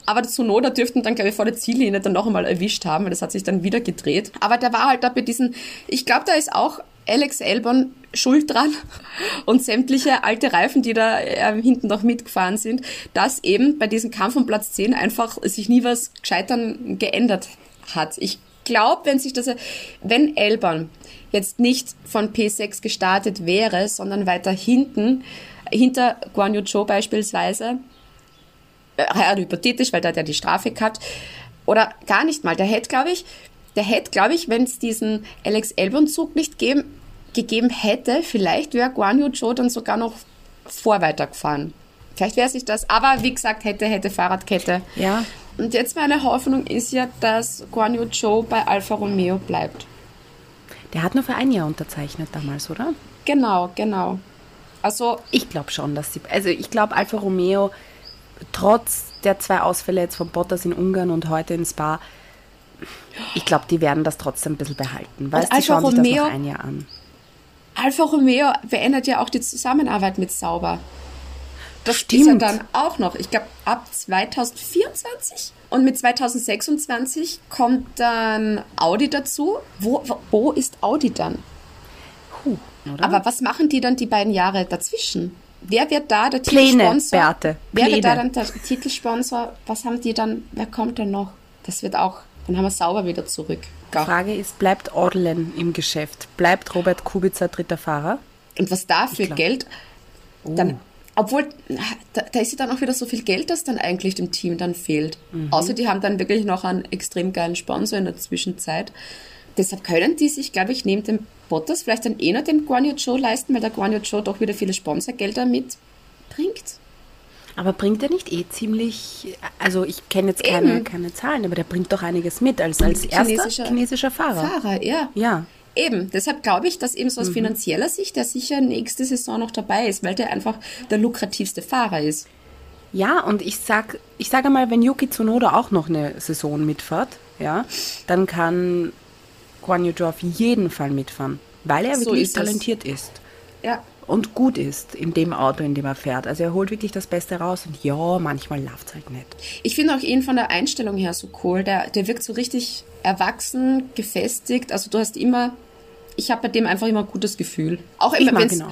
Aber der Tsunoda dürften dann, glaube ich, vor der Ziellinie dann noch einmal erwischt haben, weil das hat sich dann wieder gedreht. Aber der war halt da bei diesen, ich glaube, da ist auch Alex Albon schuld dran und sämtliche alte Reifen, die da äh, hinten noch mitgefahren sind, dass eben bei diesem Kampf um Platz 10 einfach sich nie was gescheitern geändert hat. Ich glaube, wenn sich das, wenn Albon jetzt nicht von P6 gestartet wäre, sondern weiter hinten, hinter Guan Yu Zhou beispielsweise, rein hypothetisch, weil da hat er die Strafe gehabt. Oder gar nicht mal. Der hätte, glaube ich, der hätte, glaube ich, wenn es diesen Alex Albon-Zug nicht geben, gegeben hätte, vielleicht wäre Guan Yu Zhou dann sogar noch vor weitergefahren. Vielleicht wäre sich das, aber wie gesagt, hätte, hätte Fahrradkette. Ja, Und jetzt meine Hoffnung ist ja, dass Guan Yu Zhou bei Alfa Romeo bleibt. der hat nur für ein Jahr unterzeichnet damals, oder? Genau, genau. Also, Ich glaube schon, dass sie. Also ich glaube, Alfa Romeo, trotz der zwei Ausfälle jetzt von Bottas in Ungarn und heute in Spa, ich glaube, die werden das trotzdem ein bisschen behalten. Weil Alfa schauen sich das Romeo- noch ein Jahr an. Alfa Romeo beendet ja auch die Zusammenarbeit mit Sauber. Das ist ja Stimmt. dann auch noch, ich glaube, ab 2024 und mit 2026 kommt dann Audi dazu. Wo, wo, ist Audi dann? Oder? Aber was machen die dann die beiden Jahre dazwischen? Wer wird da der Pläne, Titelsponsor? Beate, Wer wird da Pläne. dann der Titelsponsor? Was haben die dann? Wer kommt denn noch? Das wird auch, dann haben wir sauber wieder zurück. Die Frage ist, bleibt Orlen im Geschäft? Bleibt Robert Kubica dritter Fahrer? Und was da für Geld, Oh. dann, obwohl, da, da ist ja dann auch wieder so viel Geld, das dann eigentlich dem Team dann fehlt. Außer die haben dann wirklich noch einen extrem geilen Sponsor in der Zwischenzeit. Deshalb können die sich, glaube ich, neben dem Bottas vielleicht dann eh noch den Guan Yu Zhou leisten, weil der Guan Yu Zhou doch wieder viele Sponsorgelder mitbringt. Aber bringt er nicht eh ziemlich, also ich kenne jetzt keine, Eben. keine Zahlen, aber der bringt doch einiges mit als, als erster Chinesischer chinesischer Fahrer. Fahrer, ja. Ja, Eben, deshalb glaube ich, dass eben so aus finanzieller Sicht der sicher nächste Saison noch dabei ist, weil der einfach der lukrativste Fahrer ist. Ja, und ich sag, ich sage mal, wenn Yuki Tsunoda auch noch eine Saison mitfährt, ja, dann kann Guan Yu auf jeden Fall mitfahren, weil er So wirklich es. talentiert ist Ja, und gut ist in dem Auto, in dem er fährt. Also er holt wirklich das Beste raus und ja, manchmal läuft es halt nicht. Ich finde auch ihn von der Einstellung her so cool. Der, der wirkt so richtig erwachsen, gefestigt. Also du hast immer, ich habe bei dem einfach immer ein gutes Gefühl. Auch immer, wenn es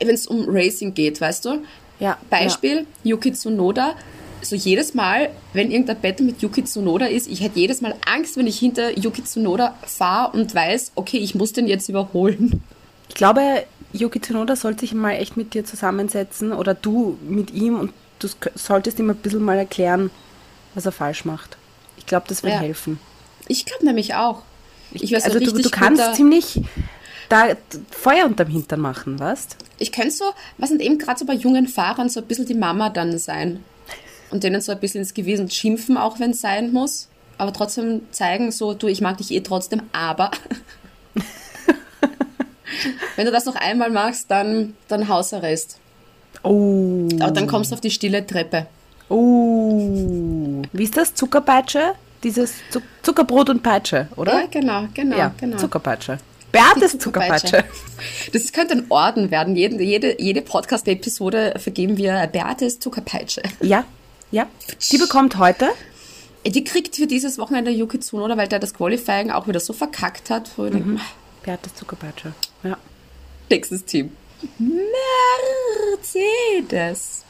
es um Racing geht, weißt du? Ja, Beispiel, Yuki Tsunoda. So jedes Mal, wenn irgendein Battle mit Yuki Tsunoda ist, ich hätte jedes Mal Angst, wenn ich hinter Yuki Tsunoda fahre und weiß, okay, ich muss den jetzt überholen. Ich glaube, Yuki Tsunoda sollte sich mal echt mit dir zusammensetzen oder du mit ihm und du solltest ihm ein bisschen mal erklären, was er falsch macht. Ich glaube, das wird Ja. helfen. Ich glaube nämlich auch. Ich so also du, du kannst ziemlich da Feuer unterm Hintern machen, weißt? Ich könnte so, was sind eben gerade so bei jungen Fahrern so ein bisschen die Mama dann sein. Und denen so ein bisschen ins Gewissen schimpfen, auch wenn es sein muss. Aber trotzdem zeigen so, du, ich mag dich eh trotzdem, aber. Wenn du das noch einmal machst, dann, dann Hausarrest. Oh. Aber dann kommst du auf die stille Treppe. Oh. Wie ist das? Zuckerpeitsche? Dieses Zu Zuckerbrot und Peitsche, oder? Ja, genau, genau, Ja, genau. Zuckerpeitsche. Beates Die Zuckerpeitsche. Das könnte ein Orden werden. Jede, jede, jede Podcast-Episode vergeben wir Beates Zuckerpeitsche. Ja, ja. Die bekommt heute. Die kriegt für dieses Wochenende Yuki Tsunoda, weil der das Qualifying auch wieder so verkackt hat. Ich denke, Beates Zuckerpeitsche. Ja. Nächstes Team. Mercedes.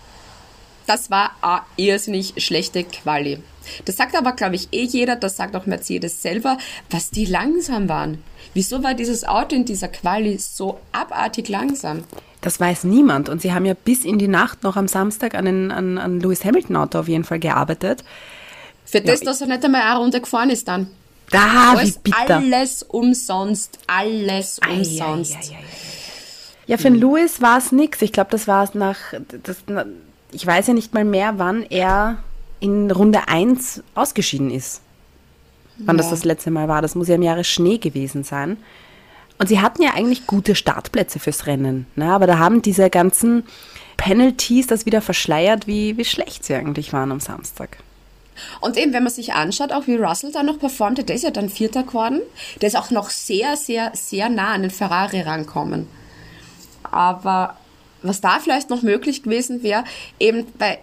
Das war eine irrsinnig schlechte Quali. Das sagt aber, glaube ich, eh jeder, das sagt auch Mercedes selber, was die langsam waren. Wieso war dieses Auto in dieser Quali so abartig langsam? Das weiß niemand. Und sie haben ja bis in die Nacht noch am Samstag an, den, an, an Lewis Hamilton Auto auf jeden Fall gearbeitet. Für das, dass er nicht einmal eine Runde gefahren ist dann. Da, wie Alles, bitter. alles umsonst. Alles ei, umsonst. ei, ei. Ja, für den Lewis war es nix. Ich glaube, das war es nach, das, ich weiß ja nicht mal mehr, wann er in Runde 1 ausgeschieden ist. wann das Ja. das letzte Mal war. Das muss ja im Jahre Schnee gewesen sein. Und sie hatten ja eigentlich gute Startplätze fürs Rennen. Ne? Aber da haben diese ganzen Penalties das wieder verschleiert, wie, wie schlecht sie eigentlich waren am Samstag. Und eben, wenn man sich anschaut, auch wie Russell da noch performt hat, der ist ja dann Vierter geworden. Der ist auch noch sehr, sehr, sehr nah an den Ferrari rankommen. Aber was da vielleicht noch möglich gewesen wäre, eben weil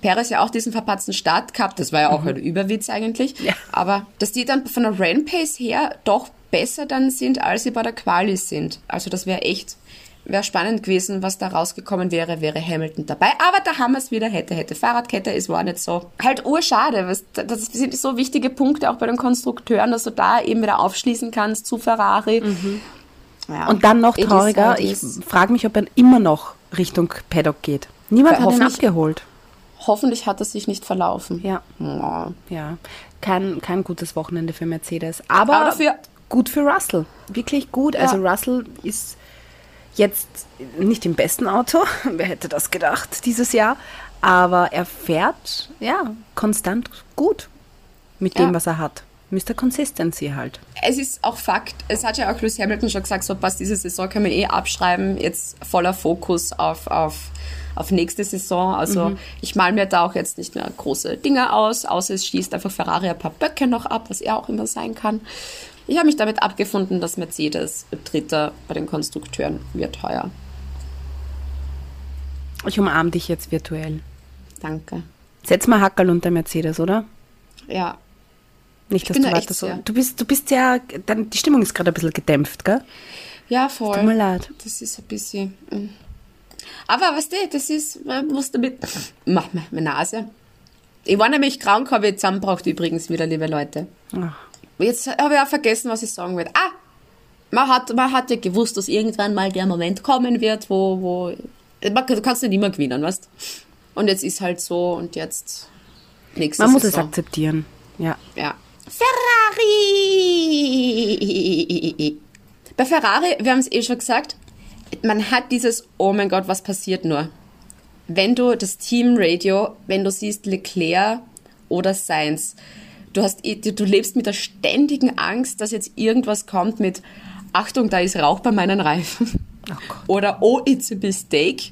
Perez ja auch diesen verpatzten Start gehabt, das war ja auch ein Überwitz eigentlich, Ja. aber dass die dann von der Rain-Pace her doch besser dann sind, als sie bei der Quali sind. Also das wäre echt, wäre spannend gewesen, was da rausgekommen wäre, wäre Hamilton dabei. Aber da haben wir es wieder, hätte, hätte Fahrradkette, es war nicht so. Halt urschade, was, das sind so wichtige Punkte auch bei den Konstrukteuren, dass du da eben wieder aufschließen kannst zu Ferrari. Ja, Und dann noch trauriger, ich frage mich, ob er immer noch Richtung Paddock geht. Niemand Weil hat ihn abgeholt. Hoffentlich hat er sich nicht verlaufen. Ja, Ja. ja. Kein, kein gutes Wochenende für Mercedes. Aber, Aber dafür- gut für Russell. Wirklich gut. Also Russell ist jetzt nicht im besten Auto. Wer hätte das gedacht dieses Jahr? Aber er fährt, ja, konstant gut mit dem, Ja. was er hat. Mr. Consistency halt. Es ist auch Fakt, es hat ja auch Lewis Hamilton schon gesagt, so passt, diese Saison können wir eh abschreiben, jetzt voller Fokus auf, auf, auf nächste Saison. Also ich mal mir da auch jetzt nicht mehr große Dinge aus, außer es schießt einfach Ferrari ein paar Böcke noch ab, was er auch immer sein kann. Ich habe mich damit abgefunden, dass Mercedes Dritter bei den Konstrukteuren wird heuer. Ich umarme dich jetzt virtuell. Danke. Setz mal Hackerl unter Mercedes, oder? Ja, Nicht, dass du da weiter so. Du bist, du bist ja, dann, die Stimmung ist gerade ein bisschen gedämpft, gell? ja voll. Tut mir leid. Das ist ein bisschen. mm. Aber weißt du, das ist, man muss damit. Mach mal meine Nase. Ich war nämlich krank, habe ich zusammengebracht übrigens wieder, liebe Leute. Ach. Jetzt habe ich auch vergessen, was ich sagen wollte. Ah! Man hat, man hat ja gewusst, dass irgendwann mal der Moment kommen wird, wo, wo. man- Du kannst nicht immer gewinnen, weißt Und jetzt ist halt so und jetzt. Nächste Man muss es Saison. akzeptieren. Ja. Ja. Ferrari! Bei Ferrari, wir haben es eh schon gesagt, man hat dieses, oh mein Gott, was passiert nur? Wenn du das Teamradio, wenn du siehst Leclerc oder Sainz, du, hast, eh- du lebst mit der ständigen Angst, dass jetzt irgendwas kommt mit, Achtung, da ist Rauch bei meinen Reifen. Oder, oh, it's a mistake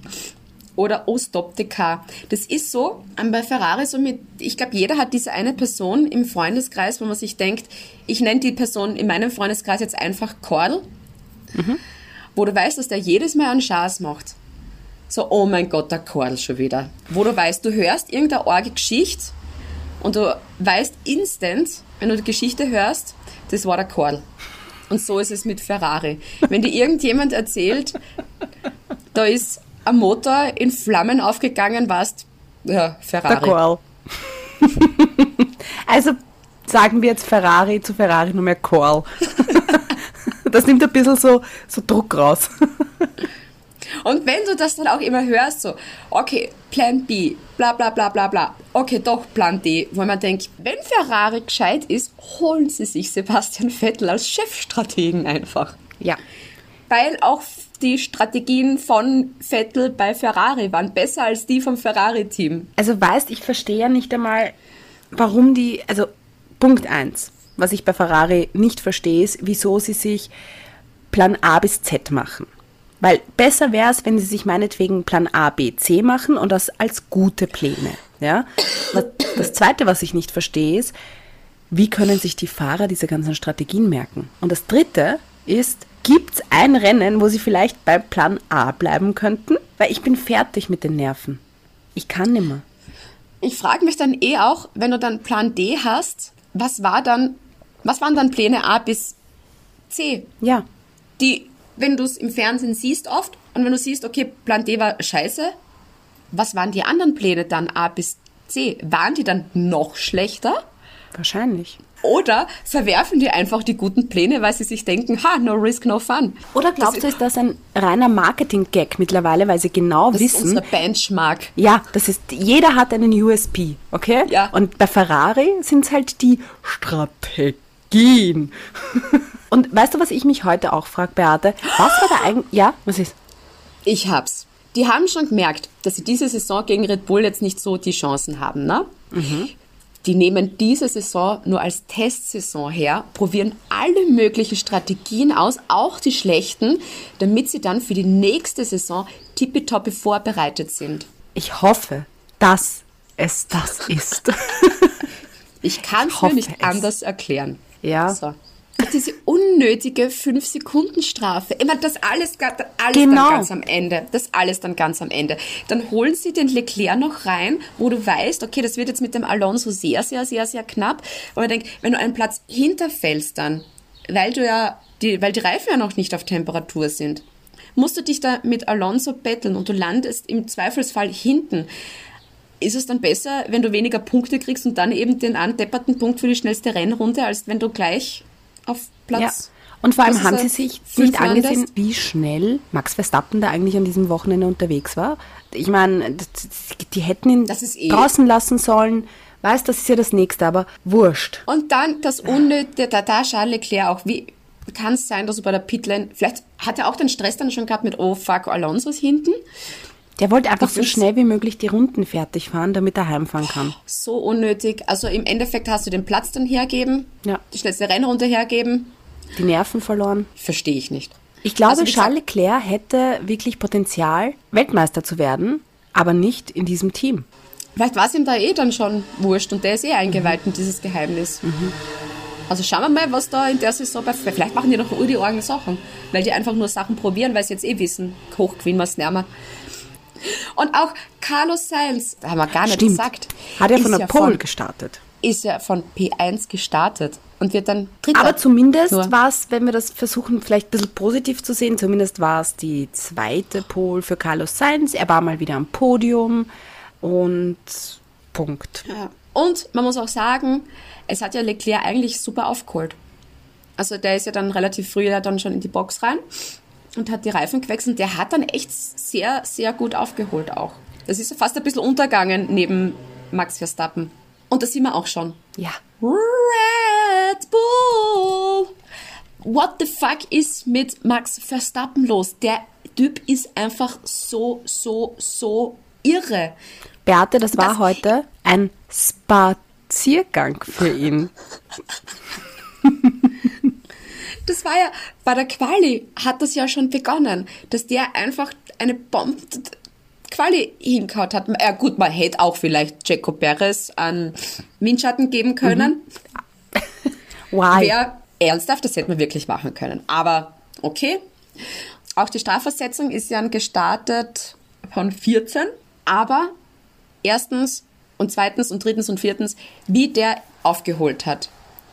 oder oh, stop the car. Das ist so ähm, bei Ferrari so mit, ich glaube, jeder hat diese eine Person im Freundeskreis, wo man sich denkt, ich nenne die Person in meinem Freundeskreis jetzt einfach Kordel, wo du weißt, dass der jedes Mal einen Schaß macht. So, oh mein Gott, der Kordel schon wieder. Wo du weißt, du hörst irgendeine arge Geschichte und du weißt instant, wenn du die Geschichte hörst, das war der Kordel. Und so ist es mit Ferrari. Wenn dir irgendjemand erzählt, da ist ein Motor in Flammen aufgegangen, warst ja, Ferrari. Der also sagen wir jetzt Ferrari zu Ferrari nur mehr Call. das nimmt ein bisschen so, so Druck raus. Und wenn du das dann auch immer hörst, so, okay, Plan B, bla bla bla bla bla, okay, doch Plan D, wo man denkt, wenn Ferrari gescheit ist, holen sie sich Sebastian Vettel als Chefstrategen einfach. ja. Weil auch die Strategien von Vettel bei Ferrari waren besser als die vom Ferrari-Team. Also weißt, ich verstehe ja nicht einmal, warum die, also Punkt eins, was ich bei Ferrari nicht verstehe, ist, wieso sie sich Plan A bis Z machen. Weil besser wäre es, wenn sie sich meinetwegen Plan A, B, C machen und das als gute Pläne. Ja? Das Zweite, was ich nicht verstehe, ist, wie können sich die Fahrer diese ganzen Strategien merken? Und das Dritte ist, gibt es ein Rennen, wo sie vielleicht bei Plan A bleiben könnten? Weil ich bin fertig mit den Nerven. Ich kann nimmer. Ich frage mich dann eh auch, wenn du dann Plan D hast, was war dann, was waren dann Pläne A bis C? Ja, Die, wenn du es im Fernsehen siehst oft und wenn du siehst, okay, Plan D war scheiße, was waren die anderen Pläne dann A bis C? Waren die dann noch schlechter? wahrscheinlich. Oder verwerfen die einfach die guten Pläne, weil sie sich denken, ha, no risk, no fun. Oder glaubst du, ist das ein reiner Marketing-Gag mittlerweile, weil sie genau das ist wissen, unser Benchmark. ja, das ist, jeder hat einen USP, okay? Ja. Und bei Ferrari sind es halt die Strategien. Und weißt du, was ich mich heute auch frage, Beate? Was war da eigentlich, ja, was ist? Ich hab's. Die haben schon gemerkt, dass sie diese Saison gegen Red Bull jetzt nicht so die Chancen haben, ne? Die nehmen diese Saison nur als Testsaison her, probieren alle möglichen Strategien aus, auch die schlechten, damit sie dann für die nächste Saison tippitoppi vorbereitet sind. Ich hoffe, dass es das ist. Ich kann es mir nicht es. anders erklären. Ja. So. Diese unnötige 5-Sekunden-Strafe. Immer das alles, alles Genau. dann ganz am Ende. Das alles dann ganz am Ende. Dann holen sie den Leclerc noch rein, wo du weißt, okay, das wird jetzt mit dem Alonso sehr, sehr, sehr, sehr knapp. Und ich denke, wenn du einen Platz hinterfällst dann, weil du ja, die, weil die Reifen ja noch nicht auf Temperatur sind, musst du dich da mit Alonso betteln und du landest im Zweifelsfall hinten. Ist es dann besser, wenn du weniger Punkte kriegst und dann eben den andepperten Punkt für die schnellste Rennrunde, als wenn du gleich auf Ja. Platz. Und vor allem haben ist sie sich nicht angesehen, landest? wie schnell Max Verstappen da eigentlich an diesem Wochenende unterwegs war. Ich meine, die hätten ihn Das ist eh- draußen lassen sollen. Weiß, das ist ja das Nächste, aber wurscht. Und dann das Unnötige, da, da Charles Leclerc auch. Wie kann es sein, dass du bei der Pitlane, vielleicht hat er auch den Stress dann schon gehabt mit, oh fuck, Alonso ist hinten. Der wollte einfach so schnell wie möglich die Runden fertig fahren, damit er heimfahren kann. So unnötig. Also im Endeffekt hast du den Platz dann hergeben, Ja. die schnellste Rennrunde hergeben. Die Nerven verloren. Verstehe ich nicht. Ich glaube, Also Charles Leclerc hätte wirklich Potenzial, Weltmeister zu werden, aber nicht in diesem Team. Vielleicht war es ihm da eh dann schon wurscht und der ist eh eingeweiht in dieses Geheimnis. Also schauen wir mal, was da in der Saison bei. Vielleicht machen die noch ur die Orgen Sachen, weil die einfach nur Sachen probieren, weil sie jetzt eh wissen, hoch gewinnen wir es nimmer. Und auch Carlos Sainz, da haben wir gar nicht Stimmt. gesagt. Hat er von der ja Pole von, gestartet. Ist ja von P1 gestartet und wird dann Dritter. Aber zumindest war es, wenn wir das versuchen, vielleicht ein bisschen positiv zu sehen, zumindest war es die zweite Pole für Carlos Sainz. Er war mal wieder am Podium und Punkt. Ja. Und man muss auch sagen, es hat ja Leclerc eigentlich super aufgeholt. Also der ist ja dann relativ früh ja dann schon in die Box rein und hat die Reifen gewechselt. Der hat dann echt sehr, sehr gut aufgeholt auch. Das ist fast ein bisschen untergegangen neben Max Verstappen. Und das sehen wir auch schon. Ja. Red Bull! What the fuck ist mit Max Verstappen los? Der Typ ist einfach so, so, so irre. Beate, das war Das- heute ein Spaziergang für ihn. Das war ja, bei der Quali hat das ja schon begonnen, dass der einfach eine Bombe Quali hingehauen hat. Ja gut, man hätte auch vielleicht Jaco Perez an Windschatten geben können. Why? Wäre ernsthaft, das hätte man wirklich machen können. Aber okay. Auch die Strafversetzung ist ja gestartet von 14. Aber erstens und zweitens und drittens und viertens, wie der aufgeholt hat.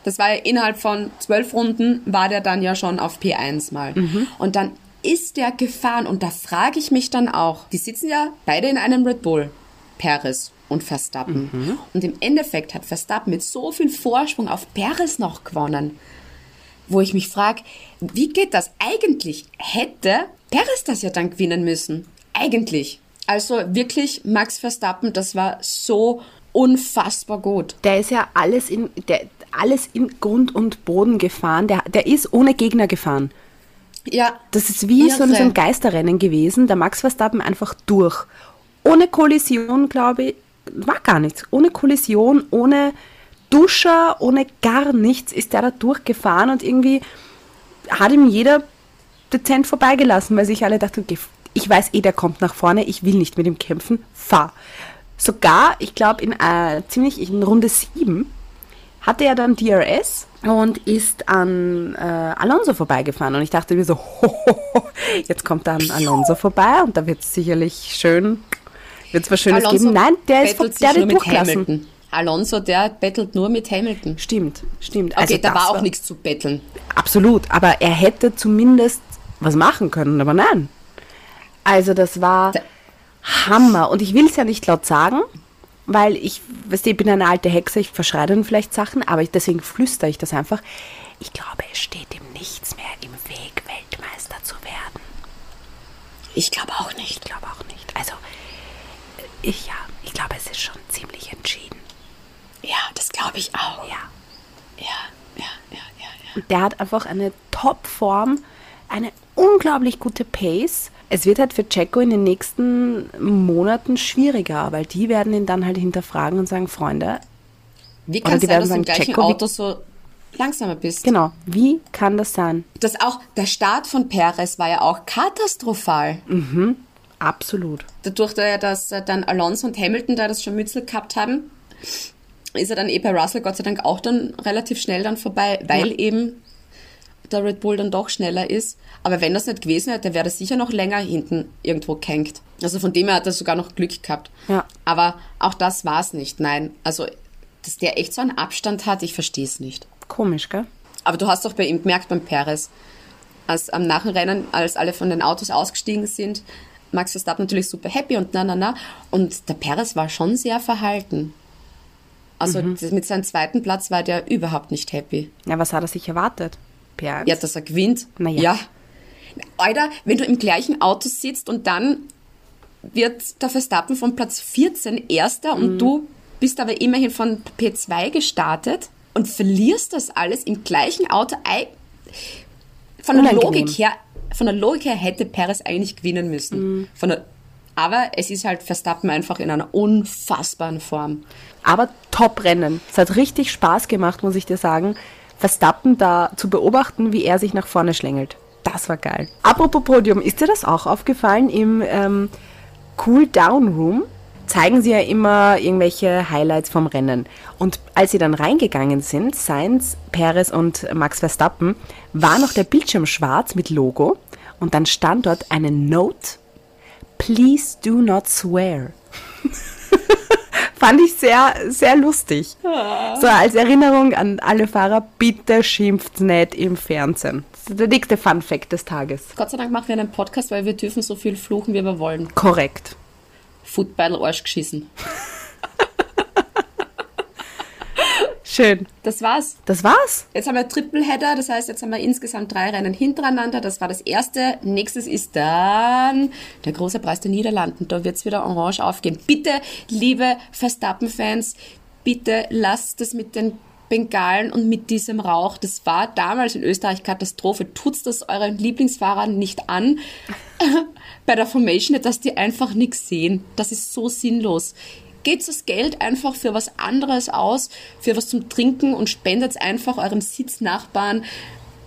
Das war ja innerhalb von zwölf Runden, war der dann ja schon auf P1 mal. Und dann ist der gefahren und da frage ich mich dann auch, die sitzen ja beide in einem Red Bull, Perez und Verstappen. Und im Endeffekt hat Verstappen mit so viel Vorsprung auf Perez noch gewonnen wo ich mich frage, wie geht das? Eigentlich hätte Perez das ja dann gewinnen müssen. Eigentlich. Also wirklich, Max Verstappen, das war so unfassbar gut. Der ist ja alles in, der, alles in Grund und Boden gefahren. Der, der ist ohne Gegner gefahren. Ja, Das ist wie so ein, so ein Geisterrennen gewesen. Der Max Verstappen einfach durch. Ohne Kollision, glaube ich, war gar nichts. Ohne Kollision, ohne Duscher, ohne gar nichts ist der da durchgefahren und irgendwie hat ihm jeder dezent vorbeigelassen, weil sich alle dachten, okay, ich weiß eh, der kommt nach vorne, ich will nicht mit ihm kämpfen, fahr. Sogar, ich glaube, in äh, ziemlich in Runde 7 hatte er dann DRS und ist an äh, Alonso vorbeigefahren. Und ich dachte mir so, hohoho, jetzt kommt dann Alonso vorbei und da wird es sicherlich schön, wird es was Schönes geben. Nein, der ist vor- der mit durchgelassen. Hamilton. Alonso, der bettelt nur mit Hamilton. Stimmt, stimmt. Okay, Also da war auch nichts zu betteln. Absolut, aber er hätte zumindest was machen können, aber nein. Also das war Da- Hammer. Und ich will es ja nicht laut sagen, weil ich, weißt du, ich bin eine alte Hexe, ich verschreie dann vielleicht Sachen, aber ich, deswegen flüstere ich das einfach. Ich glaube, es steht ihm nichts mehr im Weg, Weltmeister zu werden. Ich glaube auch nicht. Ich glaube auch nicht. Also, ich ja, ich glaube, es ist schon ziemlich entschieden. Ja, das glaube ich auch. Ja. Ja, ja, ja, ja, ja. Der hat einfach eine Top-Form, eine unglaublich gute Pace. Es wird halt für Checo in den nächsten Monaten schwieriger, weil die werden ihn dann halt hinterfragen und sagen, Freunde, Wie kann es sein, werden dass du im gleichen Checo, Auto so langsamer bist? Genau. Wie kann das sein? Das auch, der Start von Perez war ja auch katastrophal. Absolut. Dadurch, da- dass äh, dann Alonso und Hamilton da das schon Mützel gehabt haben, ist er dann eh bei Russell Gott sei Dank auch dann relativ schnell dann vorbei, weil Ja. eben der Red Bull dann doch schneller ist. Aber wenn das nicht gewesen hätte, wäre das sicher noch länger hinten irgendwo gehängt. Also von dem her hat er sogar noch Glück gehabt. Ja. Aber auch das war's nicht. Nein, also dass der echt so einen Abstand hat, ich verstehe es nicht. Komisch, gell? Aber du hast doch bei ihm gemerkt, beim Perez, als am Nachrennen, als alle von den Autos ausgestiegen sind, Max Verstappen natürlich super happy und na, na, na. Und der Perez war schon sehr verhalten. Also das- mit seinem zweiten Platz war der überhaupt nicht happy. Ja, was hat er sich erwartet? P1? Ja, dass er gewinnt. Na ja. Alter, wenn du im gleichen Auto sitzt und dann wird der Verstappen von Platz 14 Erster Mhm. und du bist aber immerhin von P2 gestartet und verlierst das alles im gleichen Auto. Von der Unangenehm. Logik her, von der Logik her hätte Perez eigentlich gewinnen müssen. Mhm. Von der, aber es ist halt Verstappen einfach in einer unfassbaren Form. Aber Top-Rennen. Es hat richtig Spaß gemacht, muss ich dir sagen, Verstappen da zu beobachten, wie er sich nach vorne schlängelt. Das war geil. Apropos Podium, ist dir das auch aufgefallen? Im ähm, Cool-Down-Room zeigen sie ja immer irgendwelche Highlights vom Rennen. Und als sie dann reingegangen sind, Sainz, Perez und Max Verstappen, war noch der Bildschirm schwarz mit Logo und dann stand dort eine Note, Please do not swear. Fand ich sehr, sehr lustig. So als Erinnerung an alle Fahrer, bitte schimpft nicht im Fernsehen. Das ist der dickste Fun Fact des Tages. Gott sei Dank machen wir einen Podcast, weil wir dürfen so viel fluchen, wie wir wollen. Korrekt. Football Arsch geschissen. Schön. Das war's. Das war's. Jetzt haben wir Tripleheader, das heißt, jetzt haben wir insgesamt drei Rennen hintereinander. Das war das erste. Nächstes ist dann der große Preis der Niederlanden. Da wird's wieder orange aufgehen. Bitte, liebe Verstappen-Fans, bitte lasst es mit den Bengalen und mit diesem Rauch. Das war damals in Österreich Katastrophe. Tut's das euren Lieblingsfahrern nicht an bei der Formation, dass die einfach nichts sehen. Das ist so sinnlos. Gebt das Geld einfach für was anderes aus, für was zum Trinken und spendet einfach eurem Sitznachbarn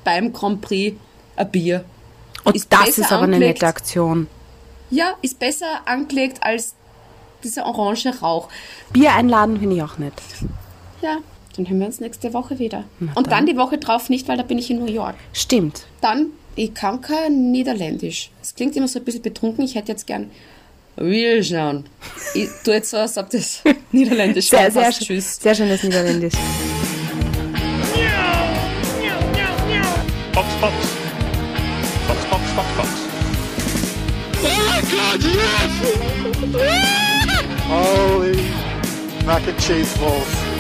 beim Grand Prix ein Bier. Und Ist das ist aber eine angelegt. nette Aktion. Ja, ist besser angelegt als dieser orange Rauch. Bier einladen finde ich auch nett. Ja, dann hören wir uns nächste Woche wieder. und dann die Woche drauf nicht, weil da bin ich in New York. Stimmt. Dann, ich kann kein Niederländisch. Es klingt immer so ein bisschen betrunken. Ich hätte jetzt gern wir schauen. Ich tue jetzt so, als ob das Niederländisch Sehr, war. sehr, sch- Tschüss. sehr schönes Niederländisch. Fox, Fox. Fox, Fox, Fox, Fox. Holy mac and cheese balls.